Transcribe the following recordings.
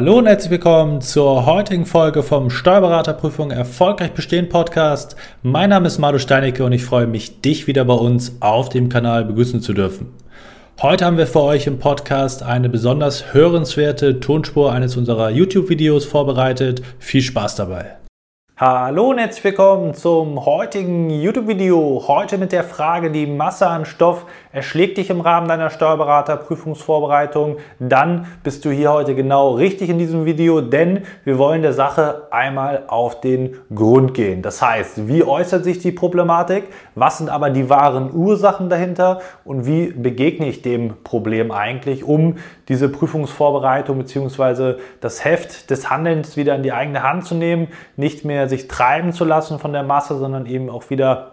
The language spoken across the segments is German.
Hallo und herzlich willkommen zur heutigen Folge vom Steuerberaterprüfung Erfolgreich Bestehen Podcast. Mein Name ist Madu Steinecke und ich freue mich, dich wieder bei uns auf dem Kanal begrüßen zu dürfen. Heute haben wir für euch im Podcast eine besonders hörenswerte Tonspur eines unserer YouTube-Videos vorbereitet. Viel Spaß dabei! Hallo und herzlich willkommen zum heutigen YouTube-Video. Heute mit der Frage, die Masse an Stoff erschlägt dich im Rahmen deiner Steuerberater-Prüfungsvorbereitung. Dann bist du hier heute genau richtig in diesem Video, denn wir wollen der Sache einmal auf den Grund gehen. Das heißt, wie äußert sich die Problematik? Was sind aber die wahren Ursachen dahinter? Und wie begegne ich dem Problem eigentlich, um diese Prüfungsvorbereitung bzw. das Heft des Handelns wieder in die eigene Hand zu nehmen, nicht mehr sich treiben zu lassen von der Masse, sondern eben auch wieder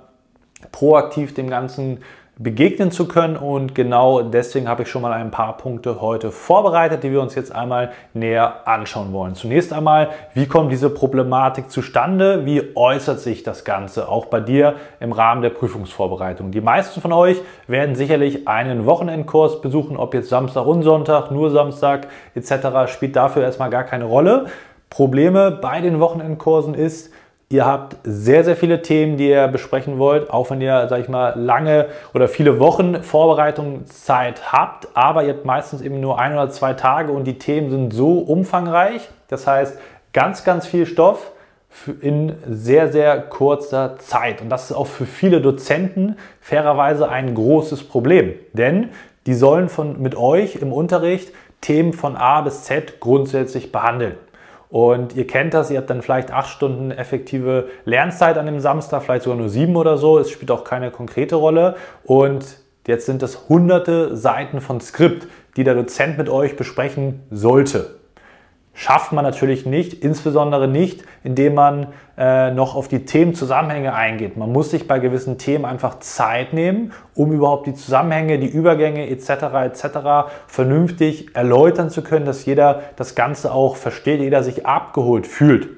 proaktiv dem Ganzen begegnen zu können. Und genau deswegen habe ich schon mal ein paar Punkte heute vorbereitet, die wir uns jetzt einmal näher anschauen wollen. Zunächst einmal, wie kommt diese Problematik zustande? Wie äußert sich das Ganze auch bei dir im Rahmen der Prüfungsvorbereitung? Die meisten von euch werden sicherlich einen Wochenendkurs besuchen, ob jetzt Samstag und Sonntag, nur Samstag etc. spielt dafür erstmal gar keine Rolle. Probleme bei den Wochenendkursen ist, Ihr habt sehr, sehr viele Themen, die ihr besprechen wollt, auch wenn ihr, sag ich mal, lange oder viele Wochen Vorbereitungszeit habt, aber ihr habt meistens eben nur ein oder zwei Tage und die Themen sind so umfangreich. Das heißt, ganz, ganz viel Stoff in sehr, sehr kurzer Zeit. Und das ist auch für viele Dozenten fairerweise ein großes Problem, denn die sollen von, mit euch im Unterricht Themen von A bis Z grundsätzlich behandeln. Und ihr kennt das, ihr habt dann vielleicht acht Stunden effektive Lernzeit an dem Samstag, vielleicht sogar nur sieben oder so. Es spielt auch keine konkrete Rolle. Und jetzt sind es hunderte Seiten von Skript, die der Dozent mit euch besprechen sollte schafft man natürlich nicht, insbesondere nicht, indem man äh, noch auf die Themenzusammenhänge eingeht. Man muss sich bei gewissen Themen einfach Zeit nehmen, um überhaupt die Zusammenhänge, die Übergänge etc. etc. vernünftig erläutern zu können, dass jeder das Ganze auch versteht, jeder sich abgeholt fühlt.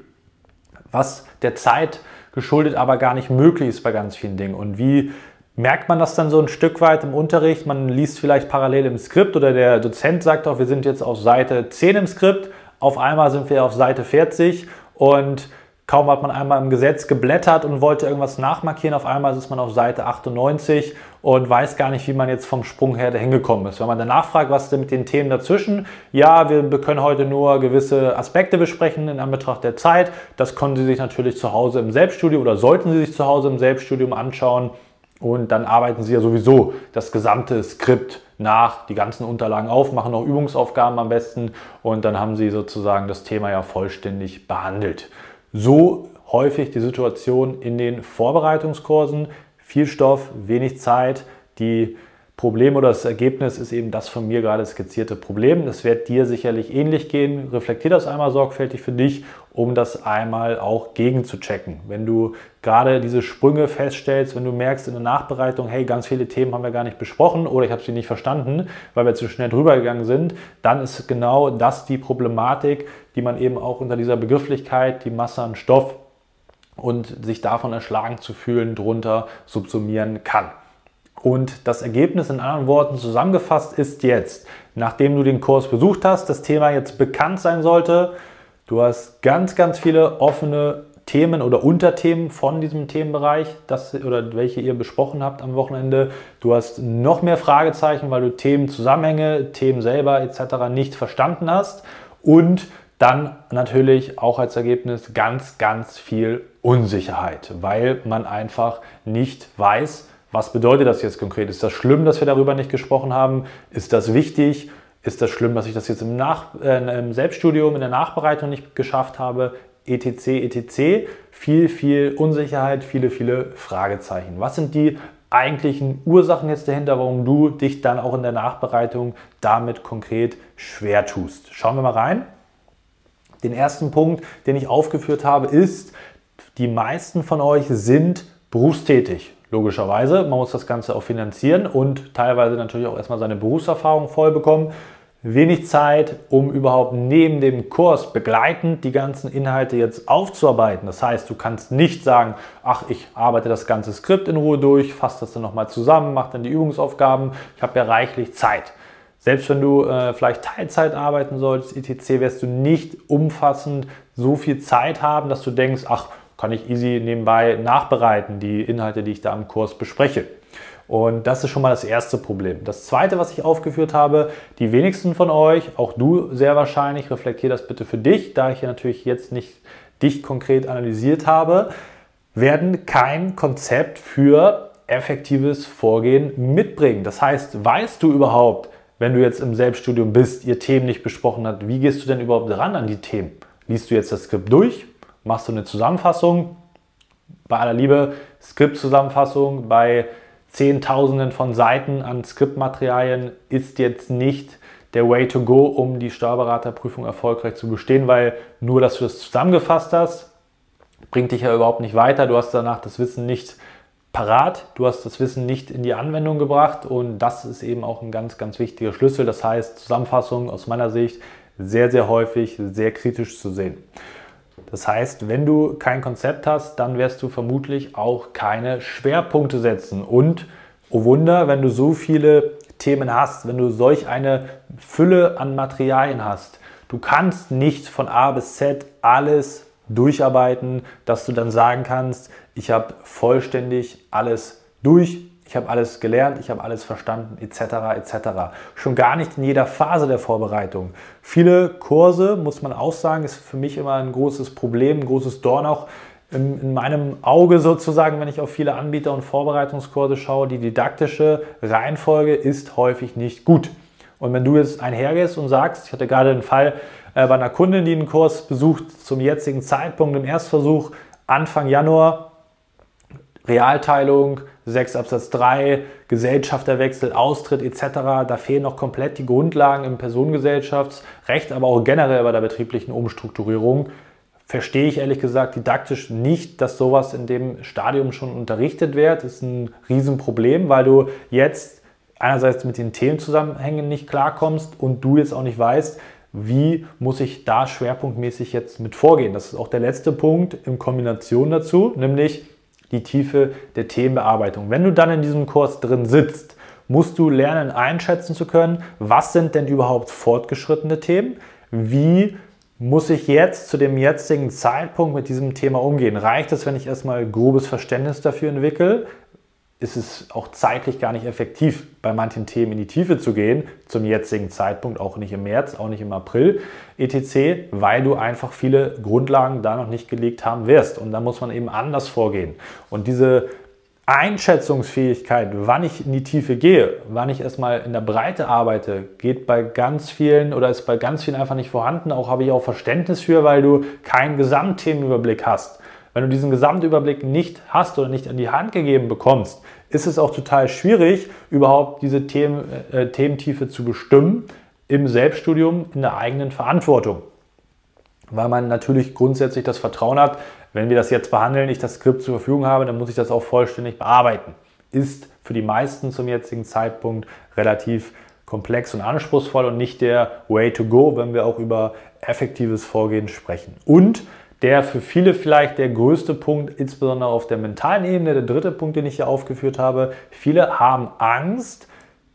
Was der Zeit geschuldet aber gar nicht möglich ist bei ganz vielen Dingen. Und wie merkt man das dann so ein Stück weit im Unterricht? Man liest vielleicht parallel im Skript oder der Dozent sagt auch, wir sind jetzt auf Seite 10 im Skript auf einmal sind wir auf Seite 40 und kaum hat man einmal im Gesetz geblättert und wollte irgendwas nachmarkieren, auf einmal ist man auf Seite 98 und weiß gar nicht, wie man jetzt vom Sprung her dahin gekommen ist. Wenn man danach fragt, was ist denn mit den Themen dazwischen? Ja, wir können heute nur gewisse Aspekte besprechen in Anbetracht der Zeit. Das können Sie sich natürlich zu Hause im Selbststudium oder sollten Sie sich zu Hause im Selbststudium anschauen. Und dann arbeiten Sie ja sowieso das gesamte Skript nach, die ganzen Unterlagen auf, machen noch Übungsaufgaben am besten und dann haben Sie sozusagen das Thema ja vollständig behandelt. So häufig die Situation in den Vorbereitungskursen. Viel Stoff, wenig Zeit. Die Problem oder das Ergebnis ist eben das von mir gerade skizzierte Problem. Das wird dir sicherlich ähnlich gehen. Reflektier das einmal sorgfältig für dich, um das einmal auch gegen zu checken. Wenn du gerade diese Sprünge feststellst, wenn du merkst in der Nachbereitung, hey, ganz viele Themen haben wir gar nicht besprochen oder ich habe sie nicht verstanden, weil wir zu schnell drüber gegangen sind, dann ist genau das die Problematik, die man eben auch unter dieser Begrifflichkeit, die Masse an Stoff und sich davon erschlagen zu fühlen, drunter subsumieren kann. Und das Ergebnis in anderen Worten zusammengefasst ist jetzt, nachdem du den Kurs besucht hast, das Thema jetzt bekannt sein sollte. Du hast ganz, ganz viele offene Themen oder Unterthemen von diesem Themenbereich, das, oder welche ihr besprochen habt am Wochenende. Du hast noch mehr Fragezeichen, weil du Themenzusammenhänge, Themen selber etc. nicht verstanden hast. Und dann natürlich auch als Ergebnis ganz, ganz viel Unsicherheit, weil man einfach nicht weiß, was bedeutet das jetzt konkret? Ist das schlimm, dass wir darüber nicht gesprochen haben? Ist das wichtig? Ist das schlimm, dass ich das jetzt im, Nach äh, im Selbststudium, in der Nachbereitung nicht geschafft habe? etc. etc. Viel, viel Unsicherheit, viele, viele Fragezeichen. Was sind die eigentlichen Ursachen jetzt dahinter, warum du dich dann auch in der Nachbereitung damit konkret schwer tust? Schauen wir mal rein. Den ersten Punkt, den ich aufgeführt habe, ist, die meisten von euch sind berufstätig. Logischerweise, man muss das Ganze auch finanzieren und teilweise natürlich auch erstmal seine Berufserfahrung voll bekommen. Wenig Zeit, um überhaupt neben dem Kurs begleitend die ganzen Inhalte jetzt aufzuarbeiten. Das heißt, du kannst nicht sagen, ach, ich arbeite das ganze Skript in Ruhe durch, fasse das dann nochmal zusammen, mache dann die Übungsaufgaben. Ich habe ja reichlich Zeit. Selbst wenn du äh, vielleicht Teilzeit arbeiten solltest, etc., wirst du nicht umfassend so viel Zeit haben, dass du denkst, ach, kann ich easy nebenbei nachbereiten, die Inhalte, die ich da im Kurs bespreche. Und das ist schon mal das erste Problem. Das zweite, was ich aufgeführt habe, die wenigsten von euch, auch du sehr wahrscheinlich, reflektier das bitte für dich, da ich hier natürlich jetzt nicht dich konkret analysiert habe, werden kein Konzept für effektives Vorgehen mitbringen. Das heißt, weißt du überhaupt, wenn du jetzt im Selbststudium bist, ihr Themen nicht besprochen habt, wie gehst du denn überhaupt ran an die Themen? Liest du jetzt das Skript durch? Machst du eine Zusammenfassung? Bei aller Liebe, Skriptzusammenfassung bei Zehntausenden von Seiten an Skriptmaterialien ist jetzt nicht der Way to go, um die Steuerberaterprüfung erfolgreich zu bestehen, weil nur, dass du das zusammengefasst hast, bringt dich ja überhaupt nicht weiter. Du hast danach das Wissen nicht parat, du hast das Wissen nicht in die Anwendung gebracht und das ist eben auch ein ganz, ganz wichtiger Schlüssel. Das heißt, Zusammenfassung aus meiner Sicht sehr, sehr häufig sehr kritisch zu sehen. Das heißt, wenn du kein Konzept hast, dann wirst du vermutlich auch keine Schwerpunkte setzen. Und, oh Wunder, wenn du so viele Themen hast, wenn du solch eine Fülle an Materialien hast, du kannst nicht von A bis Z alles durcharbeiten, dass du dann sagen kannst, ich habe vollständig alles durch, ich habe alles gelernt, ich habe alles verstanden, etc. etc. Schon gar nicht in jeder Phase der Vorbereitung. Viele Kurse, muss man auch sagen, ist für mich immer ein großes Problem, ein großes Dorn auch in, in meinem Auge sozusagen, wenn ich auf viele Anbieter und Vorbereitungskurse schaue. Die didaktische Reihenfolge ist häufig nicht gut. Und wenn du jetzt einhergehst und sagst, ich hatte gerade einen Fall äh, bei einer Kundin, die einen Kurs besucht, zum jetzigen Zeitpunkt im Erstversuch, Anfang Januar, Realteilung, 6 Absatz 3, Gesellschafterwechsel, Austritt etc. Da fehlen noch komplett die Grundlagen im Personengesellschaftsrecht, aber auch generell bei der betrieblichen Umstrukturierung. Verstehe ich ehrlich gesagt didaktisch nicht, dass sowas in dem Stadium schon unterrichtet wird. Das ist ein Riesenproblem, weil du jetzt einerseits mit den Themenzusammenhängen nicht klarkommst und du jetzt auch nicht weißt, wie muss ich da schwerpunktmäßig jetzt mit vorgehen. Das ist auch der letzte Punkt in Kombination dazu, nämlich die Tiefe der Themenbearbeitung. Wenn du dann in diesem Kurs drin sitzt, musst du lernen einschätzen zu können, was sind denn überhaupt fortgeschrittene Themen, wie muss ich jetzt zu dem jetzigen Zeitpunkt mit diesem Thema umgehen? Reicht es, wenn ich erstmal grobes Verständnis dafür entwickle? Ist es auch zeitlich gar nicht effektiv, bei manchen Themen in die Tiefe zu gehen, zum jetzigen Zeitpunkt, auch nicht im März, auch nicht im April, etc., weil du einfach viele Grundlagen da noch nicht gelegt haben wirst. Und da muss man eben anders vorgehen. Und diese Einschätzungsfähigkeit, wann ich in die Tiefe gehe, wann ich erstmal in der Breite arbeite, geht bei ganz vielen oder ist bei ganz vielen einfach nicht vorhanden. Auch habe ich auch Verständnis für, weil du keinen Gesamtthemenüberblick hast. Wenn du diesen Gesamtüberblick nicht hast oder nicht in die Hand gegeben bekommst, ist es auch total schwierig, überhaupt diese Themen, äh, Thementiefe zu bestimmen im Selbststudium in der eigenen Verantwortung. Weil man natürlich grundsätzlich das Vertrauen hat, wenn wir das jetzt behandeln, ich das Skript zur Verfügung habe, dann muss ich das auch vollständig bearbeiten. Ist für die meisten zum jetzigen Zeitpunkt relativ komplex und anspruchsvoll und nicht der Way to go, wenn wir auch über effektives Vorgehen sprechen. Und der für viele vielleicht der größte Punkt, insbesondere auf der mentalen Ebene, der dritte Punkt, den ich hier aufgeführt habe. Viele haben Angst,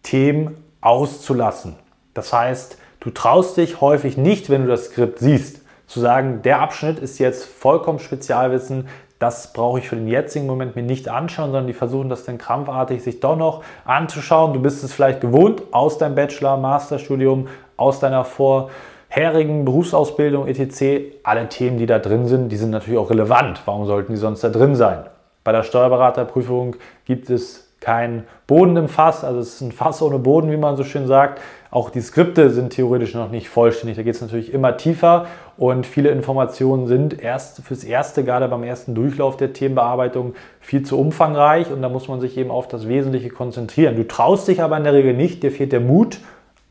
Themen auszulassen. Das heißt, du traust dich häufig nicht, wenn du das Skript siehst, zu sagen, der Abschnitt ist jetzt vollkommen Spezialwissen, das brauche ich für den jetzigen Moment mir nicht anschauen, sondern die versuchen das dann krampfartig sich doch noch anzuschauen. Du bist es vielleicht gewohnt aus deinem Bachelor, Masterstudium, aus deiner Vor- vorherigen Berufsausbildung etc., alle Themen, die da drin sind, die sind natürlich auch relevant. Warum sollten die sonst da drin sein? Bei der Steuerberaterprüfung gibt es keinen Boden im Fass, also es ist ein Fass ohne Boden, wie man so schön sagt. Auch die Skripte sind theoretisch noch nicht vollständig. Da geht es natürlich immer tiefer und viele Informationen sind erst fürs erste, gerade beim ersten Durchlauf der Themenbearbeitung, viel zu umfangreich und da muss man sich eben auf das Wesentliche konzentrieren. Du traust dich aber in der Regel nicht, dir fehlt der Mut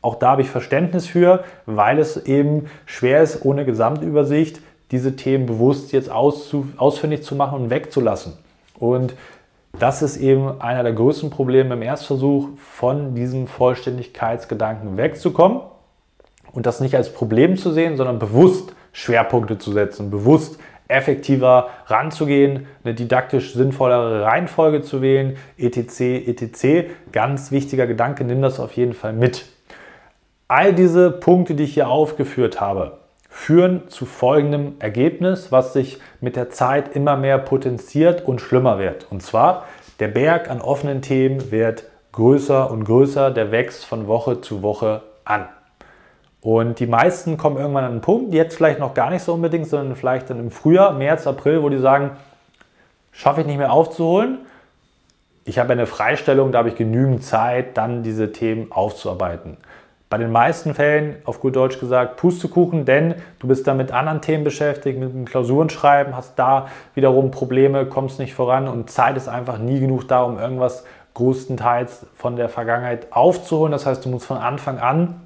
auch da habe ich Verständnis für, weil es eben schwer ist, ohne Gesamtübersicht diese Themen bewusst jetzt ausfindig zu machen und wegzulassen. Und das ist eben einer der größten Probleme im Erstversuch, von diesem Vollständigkeitsgedanken wegzukommen und das nicht als Problem zu sehen, sondern bewusst Schwerpunkte zu setzen, bewusst effektiver ranzugehen, eine didaktisch sinnvollere Reihenfolge zu wählen, etc., etc. Ganz wichtiger Gedanke, nimm das auf jeden Fall mit. All diese Punkte, die ich hier aufgeführt habe, führen zu folgendem Ergebnis, was sich mit der Zeit immer mehr potenziert und schlimmer wird. Und zwar, der Berg an offenen Themen wird größer und größer, der wächst von Woche zu Woche an. Und die meisten kommen irgendwann an einen Punkt, jetzt vielleicht noch gar nicht so unbedingt, sondern vielleicht dann im Frühjahr, März, April, wo die sagen, schaffe ich nicht mehr aufzuholen. Ich habe eine Freistellung, da habe ich genügend Zeit, dann diese Themen aufzuarbeiten. Bei den meisten Fällen, auf gut Deutsch gesagt, Pustekuchen, denn du bist da mit anderen Themen beschäftigt, mit dem Klausurenschreiben, hast da wiederum Probleme, kommst nicht voran und Zeit ist einfach nie genug da, um irgendwas größtenteils von der Vergangenheit aufzuholen. Das heißt, du musst von Anfang an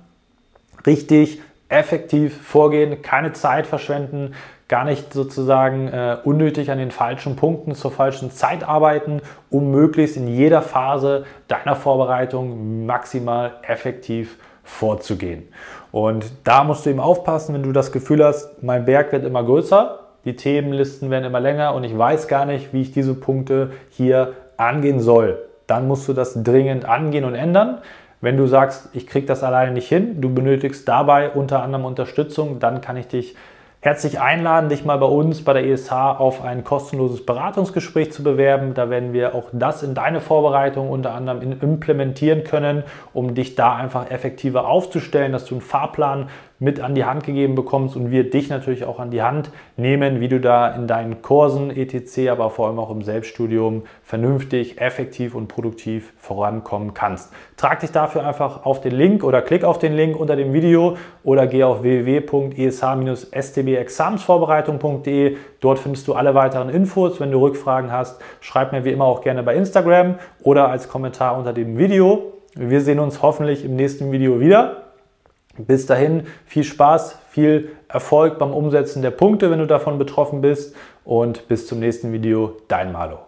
richtig effektiv vorgehen, keine Zeit verschwenden, gar nicht sozusagen äh, unnötig an den falschen Punkten zur falschen Zeit arbeiten, um möglichst in jeder Phase deiner Vorbereitung maximal effektiv vorzugehen. Und da musst du eben aufpassen, wenn du das Gefühl hast, mein Berg wird immer größer, die Themenlisten werden immer länger und ich weiß gar nicht, wie ich diese Punkte hier angehen soll. Dann musst du das dringend angehen und ändern. Wenn du sagst, ich kriege das alleine nicht hin, du benötigst dabei unter anderem Unterstützung, dann kann ich dich herzlich einladen, dich mal bei uns bei der ESH auf ein kostenloses Beratungsgespräch zu bewerben. Da werden wir auch das in deine Vorbereitung unter anderem implementieren können, um dich da einfach effektiver aufzustellen, dass du einen Fahrplan mit an die Hand gegeben bekommst und wir dich natürlich auch an die Hand nehmen, wie du da in deinen Kursen etc., aber vor allem auch im Selbststudium vernünftig, effektiv und produktiv vorankommen kannst. Trag dich dafür einfach auf den Link oder klick auf den Link unter dem Video oder geh auf www.esh-stbexamensvorbereitung.de. Dort findest du alle weiteren Infos. Wenn du Rückfragen hast, schreib mir wie immer auch gerne bei Instagram oder als Kommentar unter dem Video. Wir sehen uns hoffentlich im nächsten Video wieder. Bis dahin viel Spaß, viel Erfolg beim Umsetzen der Punkte, wenn du davon betroffen bist und bis zum nächsten Video, dein Malo.